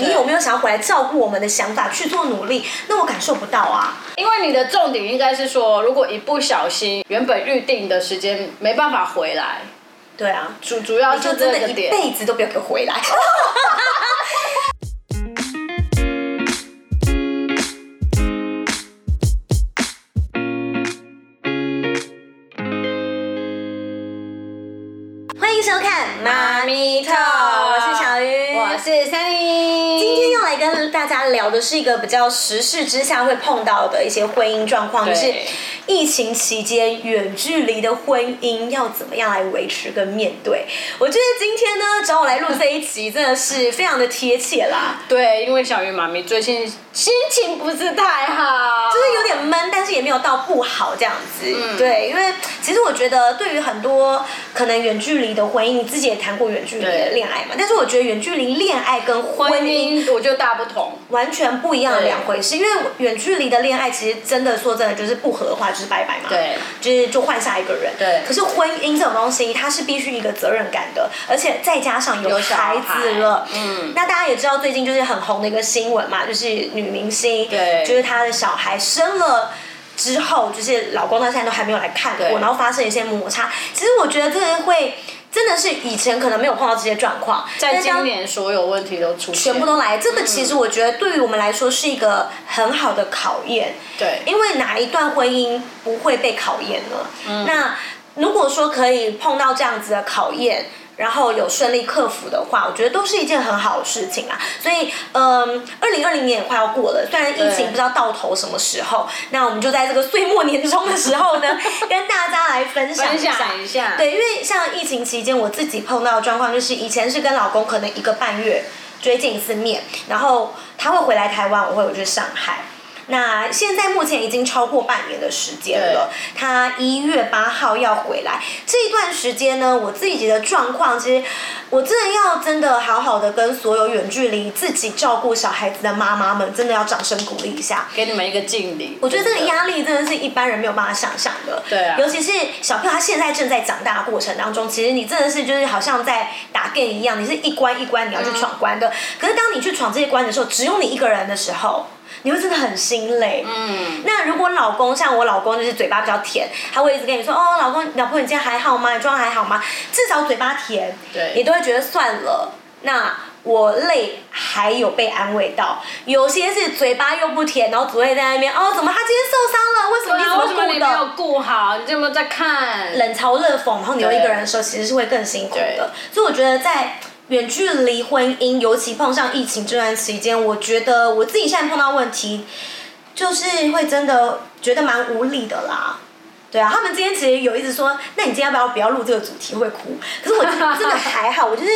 你有没有想要回来照顾我们的想法去做努力？那我感受不到啊。因为你的重点应该是说，如果一不小心原本预定的时间没办法回来，对啊，主主要就真的一是这个点。辈子都不要给我回来。大家聊的是一个比较时事之下会碰到的一些婚姻状况，就是疫情期间远距离的婚姻要怎么样来维持跟面对。我觉得今天呢找我来录这一集真的是非常的贴切啦，对，因为小鱼妈咪最近心情不是太好，就是有点闷，但是也没有到不好这样子。嗯对，因为其实我觉得对于很多可能远距离的婚姻，你自己也谈过远距离的恋爱嘛，但是我觉得远距离恋爱跟婚姻我觉得大不同。完全不一样的两回事。因为远距离的恋爱，其实真的说真的，就是不合的话就是拜拜嘛，对，就是就换下一个人。对可是婚姻这种东西，它是必须一个责任感的，而且再加上有孩子了，嗯那大家也知道最近就是很红的一个新闻嘛，就是女明星，对就是她的小孩生了。之后就是老公到现在都还没有来看过，然后发生一些摩擦。其实我觉得这个会真的是以前可能没有碰到这些状况，在今年所有问题都出现，全部都来，这个其实我觉得对于我们来说是一个很好的考验，对因为哪一段婚姻不会被考验呢？嗯那如果说可以碰到这样子的考验。然后有顺利克服的话，我觉得都是一件很好的事情啊。所以，嗯，二零二零年也快要过了，虽然疫情不知道到头什么时候，那我们就在这个岁末年终的时候呢，跟大家来分享一下。对，因为像疫情期间，我自己碰到的状况就是，以前是跟老公可能一个半月追见一次面，然后他会回来台湾，我会回去上海。那现在目前已经超过半年的时间了，他一月八号要回来。这一段时间呢，我自己的状况，其实我真的要真的好好的跟所有远距离自己照顾小孩子的妈妈们，真的要掌声鼓励一下。给你们一个敬礼。我觉得这个压力真的是一般人没有办法想象的。对啊尤其是小朋友他现在正在长大的过程当中，其实你真的是就是好像在打 game 一样，你是一关一关你要去闯关的。可是当你去闯这些关的时候，只有你一个人的时候。你会真的很心累。嗯，那如果老公像我老公就是嘴巴比较甜，他会一直跟你说哦，老公老婆你今天还好吗？你状况还好吗？至少嘴巴甜，对你都会觉得算了。那我累还有被安慰到，有些是嘴巴又不甜，然后只会在那边哦，怎么他今天受伤了？为什么为什怎么你没有的？顾好？你有没有在看？冷嘲热讽，然后你又一个人的时候，其实是会更辛苦的。所以我觉得在远距离婚姻，尤其碰上疫情这段期间，我觉得我自己现在碰到问题，就是会真的觉得蛮无力的啦。对啊，他们今天其实有一直说，那你今天要不要不要录这个主题？会哭。可是我真的还好，我就是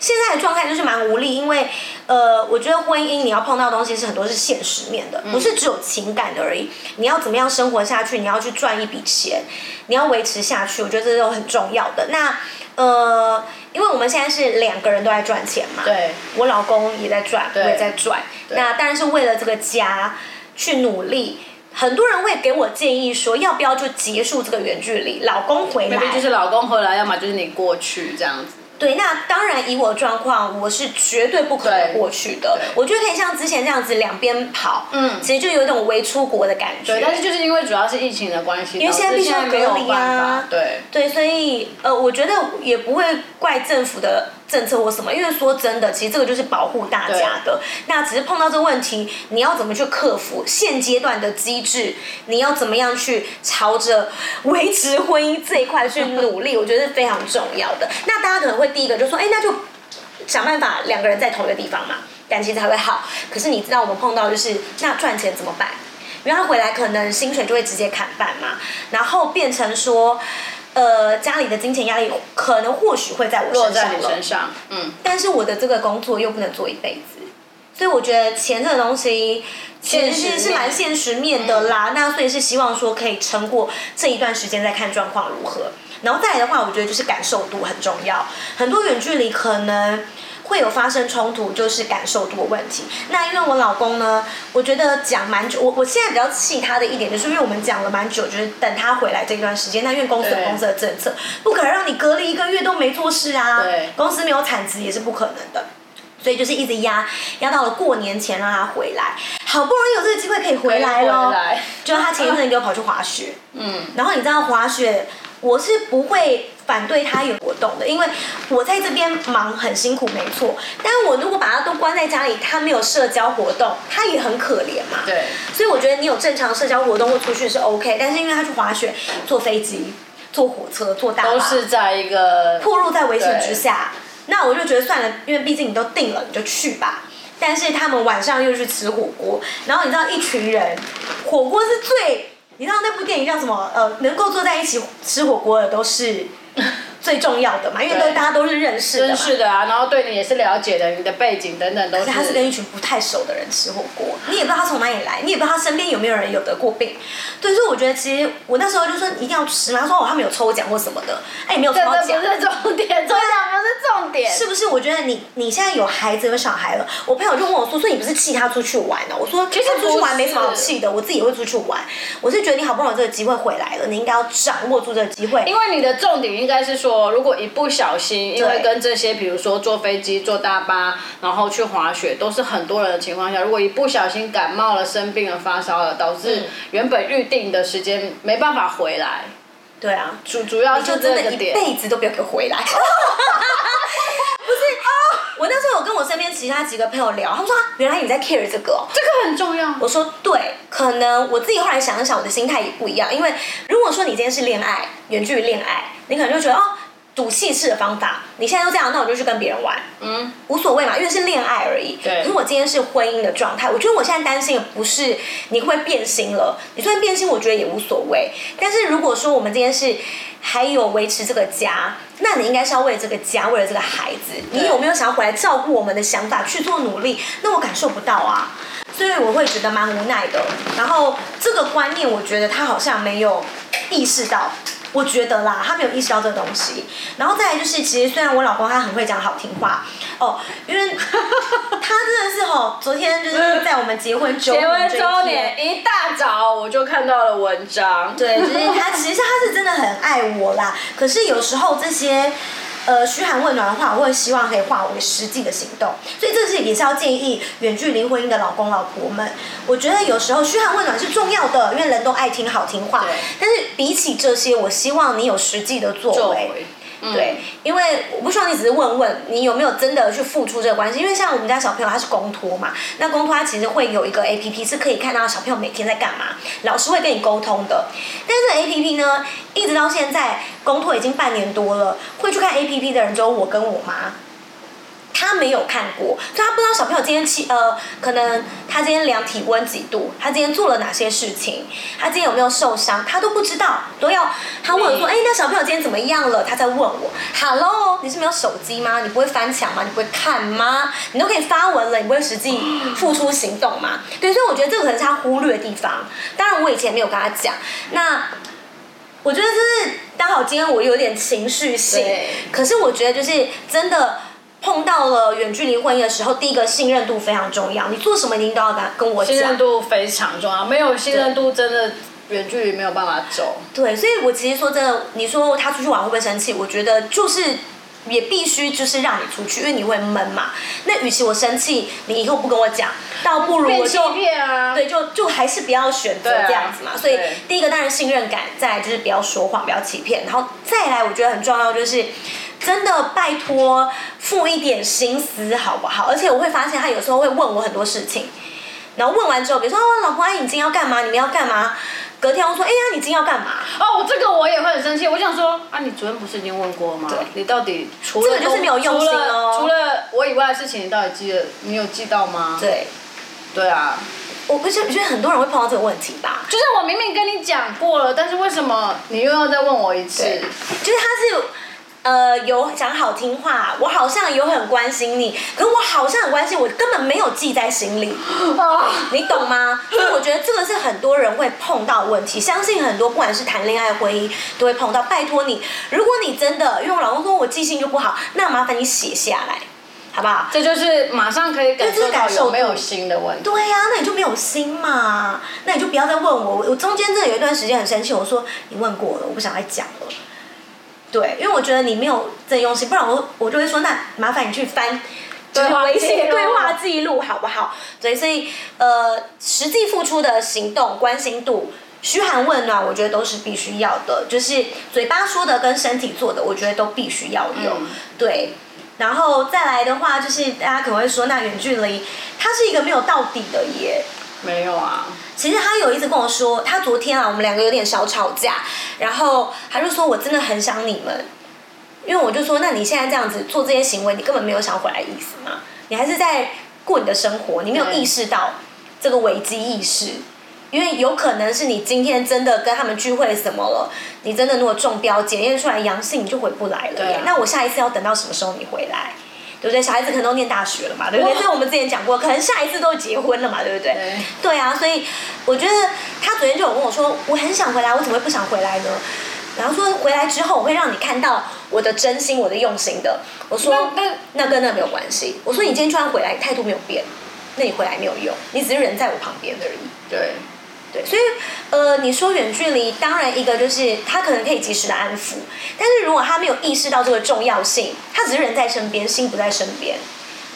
现在的状态就是蛮无力，因为呃，我觉得婚姻你要碰到的东西是很多是现实面的，不是只有情感的而已。你要怎么样生活下去？你要去赚一笔钱，你要维持下去，我觉得这都很重要的。那呃，因为我们现在是两个人都在赚钱嘛，对，我老公也在赚，我对也在赚。那当然是为了这个家去努力。很多人会给我建议说，要不要就结束这个远距离，老公回来。就是老公回来，要么就是你过去这样子。对，那当然以我状况，我是绝对不可能过去的。我觉得可以像之前这样子两边跑，嗯其实就有一种微出国的感觉。对，但是就是因为主要是疫情的关系，因为现在必须要隔离啊对，对，所以呃，我觉得也不会怪政府的政策或什么，因为说真的，其实这个就是保护大家的。那只是碰到这个问题，你要怎么去克服？现阶段的机制，你要怎么样去朝着维持婚姻这一块去努力？我觉得是非常重要的。那大家可能会第一个就说，哎，那就想办法两个人在同一个地方嘛，感情才会好。可是你知道我们碰到就是那赚钱怎么办？因为他回来可能薪水就会直接砍半嘛，然后变成说，呃，家里的金钱压力可能或许会在我落在身上了，你身上，嗯，但是我的这个工作又不能做一辈子，所以我觉得钱这个东西其实是蛮现实面的啦。那所以是希望说可以撑过这一段时间，再看状况如何。然后再来的话，我觉得就是感受度很重要。很多远距离可能会有发生冲突，就是感受度的问题。那因为我老公呢，我觉得讲蛮久，我我现在比较气他的一点，就是因为我们讲了蛮久，就是等他回来这段时间，那因为公司有公司的政策，不可能让你隔离一个月都没做事啊。对公司没有产值也是不可能的。所以就是一直压压到了过年前让他回来，好不容易有这个机会可以回来了，就他前一阵给我跑去滑雪，嗯，然后你知道滑雪，我是不会反对他有活动的，因为我在这边忙很辛苦没错，但是我如果把他都关在家里，他没有社交活动，他也很可怜嘛，对，所以我觉得你有正常社交活动或出去是 OK，但是因为他去滑雪、坐飞机、坐火车、坐大巴，都是在一个暴露在危险之下。那我就觉得算了，因为毕竟你都定了，你就去吧。但是他们晚上又去吃火锅，然后你知道一群人，火锅是最，你知道那部电影叫什么？呃，能够坐在一起吃火锅的都是。最重要的嘛，因为都大家都是认识的，认识的啊，然后对你也是了解的，你的背景等等都是。他是跟一群不太熟的人吃火锅，你也不知道他从哪里来，你也不知道他身边有没有人有得过病。对，所以我觉得其实我那时候就说一定要吃嘛，他说哦他们有抽奖或什么的，哎也没有抽奖。不是重点，抽奖不是重点。是不是？我觉得你你现在有孩子有小孩了，我朋友就问我说，所以你不是气他出去玩呢？我说其实出去玩没什么好气的，我自己也会出去玩。我是觉得你好不容易这个机会回来了，你应该要掌握住这个机会。因为你的重点应该是说，如果一不小心，因为跟这些，比如说坐飞机、坐大巴，然后去滑雪，都是很多人的情况下，如果一不小心感冒了、生病了、发烧了，导致原本预定的时间没办法回来。对啊，主主要就真的一辈子都不要给我回来。不是我那时候有跟我身边其他几个朋友聊，他们说原来你在 care 这个，这个很重要。我说对，可能我自己后来想一想，我的心态也不一样，因为如果说你今天是恋爱，远距离恋爱，你可能就觉得哦。赌气式的方法，你现在都这样，那我就去跟别人玩，嗯，无所谓嘛，因为是恋爱而已。对。如果今天是婚姻的状态，我觉得我现在担心的不是你会变心了，你虽然变心，我觉得也无所谓。但是如果说我们今天是还有维持这个家，那你应该是要为了这个家，为了这个孩子，你有没有想要回来照顾我们的想法去做努力？那我感受不到啊，所以我会觉得蛮无奈的。然后这个观念，我觉得他好像没有意识到。我觉得啦，他没有意识到这个东西。然后再来就是，其实虽然我老公他很会讲好听话哦，因为 他真的是吼，昨天就是在我们结婚周结婚周年一大早我就看到了文章。对，就是他其实他是真的很爱我啦。可是有时候这些。呃，嘘寒问暖的话，我会希望可以化为实际的行动，所以这是也是要建议远距离婚姻的老公老婆们。我觉得有时候嘘寒问暖是重要的，因为人都爱听好听话。但是比起这些，我希望你有实际的作为。对，因为我不希望你只是问问你有没有真的去付出这个关系，因为像我们家小朋友他是公托嘛，那公托他其实会有一个 A P P 是可以看到小朋友每天在干嘛，老师会跟你沟通的。但是 A P P 呢，一直到现在公托已经半年多了，会去看 A P P 的人只有我跟我妈。他没有看过，所以他不知道小朋友今天气呃，可能他今天量体温几度，他今天做了哪些事情，他今天有没有受伤，他都不知道，都要他问说，哎，那小朋友今天怎么样了？他在问我，Hello，你是没有手机吗？你不会翻墙吗？你不会看吗？你都可以发文了，你不会实际付出行动吗？对，所以我觉得这个可能是他忽略的地方。当然，我以前没有跟他讲，那我觉得就是刚好今天我有点情绪性，可是我觉得就是真的。碰到了远距离婚姻的时候，第一个信任度非常重要。你做什么，一定都要跟跟我讲。信任度非常重要，没有信任度，真的远距离没有办法走。对，所以我其实说真的，你说他出去玩会不会生气？我觉得就是也必须就是让你出去，因为你会闷嘛。那与其我生气，你以后不跟我讲，倒不如我就对，就就还是不要选择这样子嘛。所以第一个当然信任感，再来就是不要说谎，不要欺骗，然后再来我觉得很重要就是。真的拜托付一点心思好不好？而且我会发现他有时候会问我很多事情，然后问完之后，比如说哦，老婆，你今天要干嘛？你们要干嘛？隔天我说，哎呀，你今天要干嘛？哦，这个我也会很生气。我想说，啊，你昨天不是已经问过吗？你到底除了就是没有用心哦，除了我以外的事情，你到底记得？你有记到吗？对，对啊，我不是觉得很多人会碰到这个问题吧？就是我明明跟你讲过了，但是为什么你又要再问我一次？就是他是。呃，有讲好听话，我好像有很关心你，可是我好像很关心，我根本没有记在心里，你懂吗？所以我觉得这个是很多人会碰到问题，相信很多不管是谈恋爱、婚姻都会碰到。拜托你，如果你真的，因为我老公说我记性就不好，那麻烦你写下来，好不好？这就是马上可以感受到有没有心的问题。对呀，那你就没有心嘛，那你就不要再问我。我中间真的有一段时间很生气，我说你问过了，我不想再讲了。对，因为我觉得你没有真用心，不然我我就会说，那麻烦你去翻就是微信对话记录好不好？对，所以呃，实际付出的行动、关心度。嘘寒问暖，我觉得都是必须要的，就是嘴巴说的跟身体做的，我觉得都必须要有。嗯对，然后再来的话，就是大家可能会说，那远距离它是一个没有到底的耶。没有啊，其实他有一直跟我说，他昨天啊，我们两个有点小吵架，然后他就说我真的很想你们，因为我就说，那你现在这样子做这些行为，你根本没有想回来的意思嘛，你还是在过你的生活，你没有意识到这个危机意识。因为有可能是你今天真的跟他们聚会什么了，你真的如果中标检验出来阳性，你就回不来了。那我下一次要等到什么时候你回来？对不对？小孩子可能都念大学了嘛，对不对？所以我们之前讲过，可能下一次都结婚了嘛，对不对？对对啊，所以我觉得他昨天就有跟我说，我很想回来，我怎么会不想回来呢？然后说回来之后，我会让你看到我的真心，我的用心的。我说那那那跟那没有关系。我说你今天就算回来，态度没有变，那你回来没有用，你只是人在我旁边而已。对，对，所以呃，你说远距离，当然一个就是他可能可以及时的安抚，但是如果他没有意识到这个重要性，他只是人在身边，心不在身边，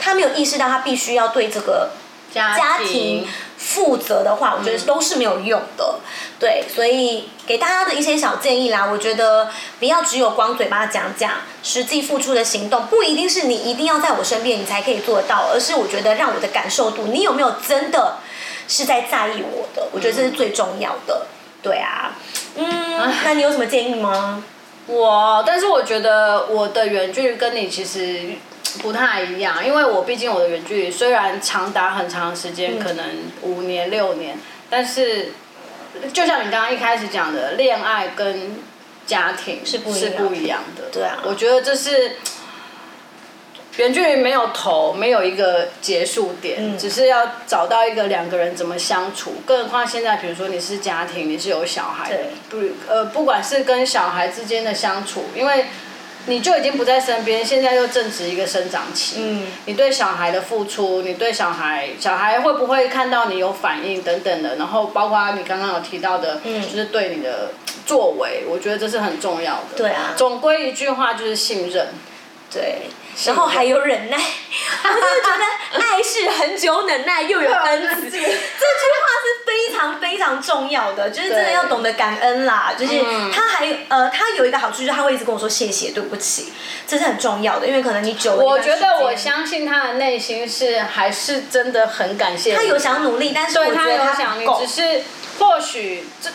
他没有意识到他必须要对这个家家庭负责的话，我觉得都是没有用的。对，所以给大家的一些小建议啦，我觉得不要只有光嘴巴讲讲，实际付出的行动不一定是你一定要在我身边你才可以做到，而是我觉得让我的感受度，你有没有真的是在在意我的？我觉得这是最重要的。对啊，嗯，那你有什么建议吗？我，但是我觉得我的远距离跟你其实不太一样，因为我毕竟我的远距离虽然长达很长的时间，可能五年六年，但是就像你刚刚一开始讲的，恋爱跟家庭是不一样是不一样的。对啊我觉得这是。远距离没有头，没有一个结束点，嗯。只是要找到一个两个人怎么相处。更何况现在，比如说你是家庭，你是有小孩不呃，不管是跟小孩之间的相处，因为你就已经不在身边，现在又正值一个生长期，嗯。你对小孩的付出，你对小孩，小孩会不会看到你有反应等等的，然后包括你刚刚有提到的，嗯。就是对你的作为，我觉得这是很重要的。对啊。总归一句话就是信任。对，然后还有忍耐，我真的觉得爱是很久忍耐又有恩慈，这句话是非常非常重要的，就是真的要懂得感恩啦。就是嗯他还呃，他有一个好处就是他会一直跟我说谢谢、对不起，这是很重要的，因为可能你久了，我觉得我。相信他的内心是还是真的很感谢你。他有想努力，但是我对他觉得他有想只。是或许这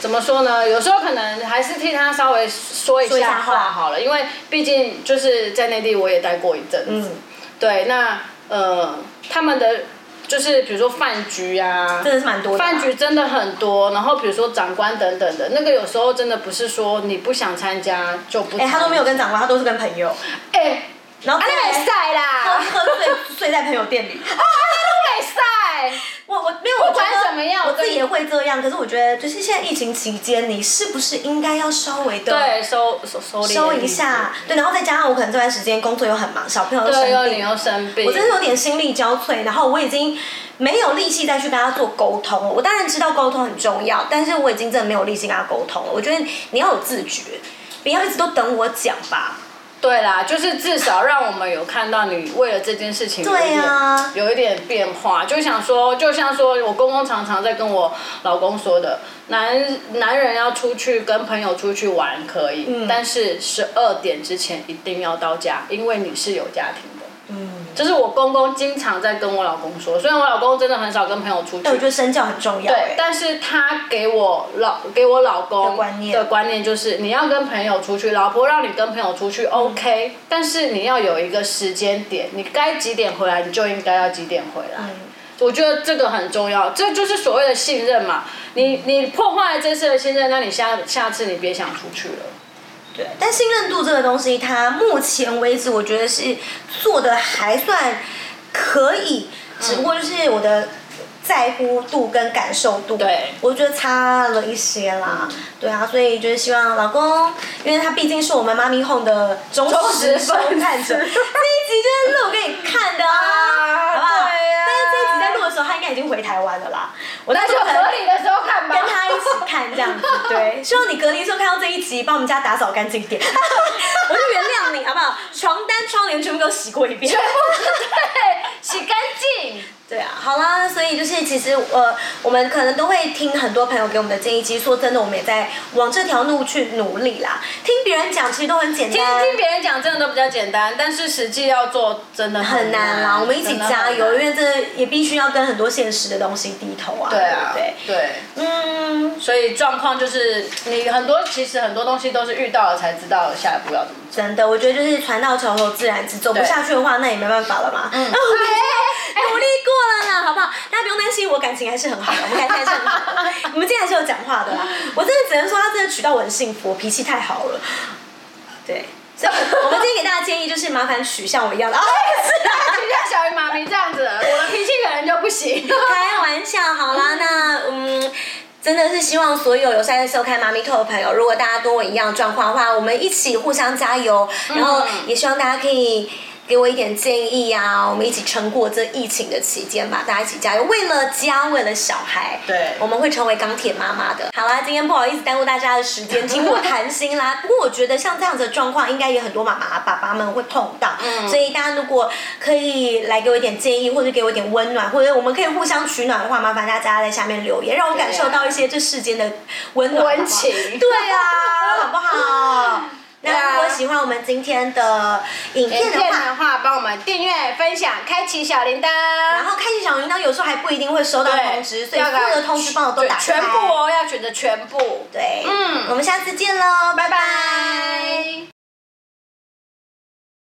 怎么说呢？有时候可能还是替他稍微说一下话话好了，因为毕竟就是在内地我也待过一阵子。嗯，对，那呃，他们的就是比如说饭局啊，真的是蛮多的啊饭局真的很多，然后比如说长官等等的，那个有时候真的不是说你不想参加就不。哎、他都没有跟长官，他都是跟朋友，哎，然后他，那没喝赛啦，喝醉睡在朋友店里。没赛。我我没有，不管我觉得怎么样我自己也会这样。可是我觉得，就是现在疫情期间，你是不是应该要稍微的对，收收收收一下？对，然后再加上我可能这段时间工作又很忙，小朋友又生病，又生病，我真的有点心力交瘁。然后我已经没有力气再去跟他做沟通了。我当然知道沟通很重要，但是我已经真的没有力气跟他沟通了。我觉得你要有自觉，不要一直都等我讲吧。对啦，就是至少让我们有看到你为了这件事情有一对点、啊。有一点变化，就想说，就像说我公公常常在跟我老公说的，男男人要出去跟朋友出去玩可以，嗯。但是十二点之前一定要到家，因为你是有家庭的。嗯，这是我公公经常在跟我老公说，虽然我老公真的很少跟朋友出去但我，觉得身教很重要。对哎，但是他给我老给我老公的观念的观念就是，你要跟朋友出去，老婆让你跟朋友出去 OK，、但是你要有一个时间点，你该几点回来，你就应该要几点回来。嗯我觉得这个很重要，这就是所谓的信任嘛。你你破坏了这次的信任，那你下下次你别想出去了。对，但信任度这个东西，它目前为止我觉得是做的还算可以，只不过就是我的在乎度跟感受度，对我觉得差了一些啦。对啊，所以就是希望老公，因为他毕竟是我们妈咪 home 的忠忠实收看者，这一集就是录给你看的啊，啊好不好？对啊但是这一集在录的时候，他应该已经回台湾了啦。我那那就时候合理的时候看吧。看这样子，对，希望你隔离的时候看到这一集，帮我们家打扫干净一点。我就原谅你好不好？床单、窗帘全部都洗过一遍，全部对，洗干净。对啊，好啦，所以就是其实呃，我们可能都会听很多朋友给我们的建议。其实说真的，我们也在往这条路去努力啦。听别人讲其实都很简单，听听别人讲真的都比较简单，但是实际要做真的很难啦。我们一起加油，因为这也必须要跟很多现实的东西低头啊。对啊，对对，嗯，所以状况就是你很多其实很多东西都是遇到了才知道下一步要怎么。真的，我觉得就是船到桥头自然直，走不下去的话，那也没办法了嘛。嗯，努力过了啦，好不好？大家不用担心，我感情还是很好的，我们感情还是很好。我们今天还是有讲话的啦。我真的只能说，他真的娶到我很幸福，我脾气太好了。对，所以我们今天给大家建议就是，麻烦娶像我一样的。啊，是啊，娶像小鱼妈咪这样子，我的脾气可能就不行。开玩笑，好啦，那嗯。真的是希望所有有在收看妈咪兔的朋友，如果大家跟我一样状况的话，我们一起互相加油，然后也希望大家可以。给我一点建议啊！我们一起撑过这疫情的期间吧，大家一起加油！为了家，为了小孩，对，我们会成为钢铁妈妈的。好啦，今天不好意思耽误大家的时间，听我谈心啦。不过我觉得像这样子的状况，应该也很多妈妈、爸爸们会碰到。嗯，所以大家如果可以来给我一点建议，或者给我一点温暖，或者我们可以互相取暖的话，麻烦大家在下面留言，让我感受到一些这世间的温暖、温情。对啊，好不好？那如果喜欢我们今天的影片的话，帮我们订阅、分享、开启小铃铛。然后开启小铃铛，有时候还不一定会收到通知，所以所有的通知帮我都打开。全部哦，要选择全部。对，嗯，我们下次见喽，拜拜。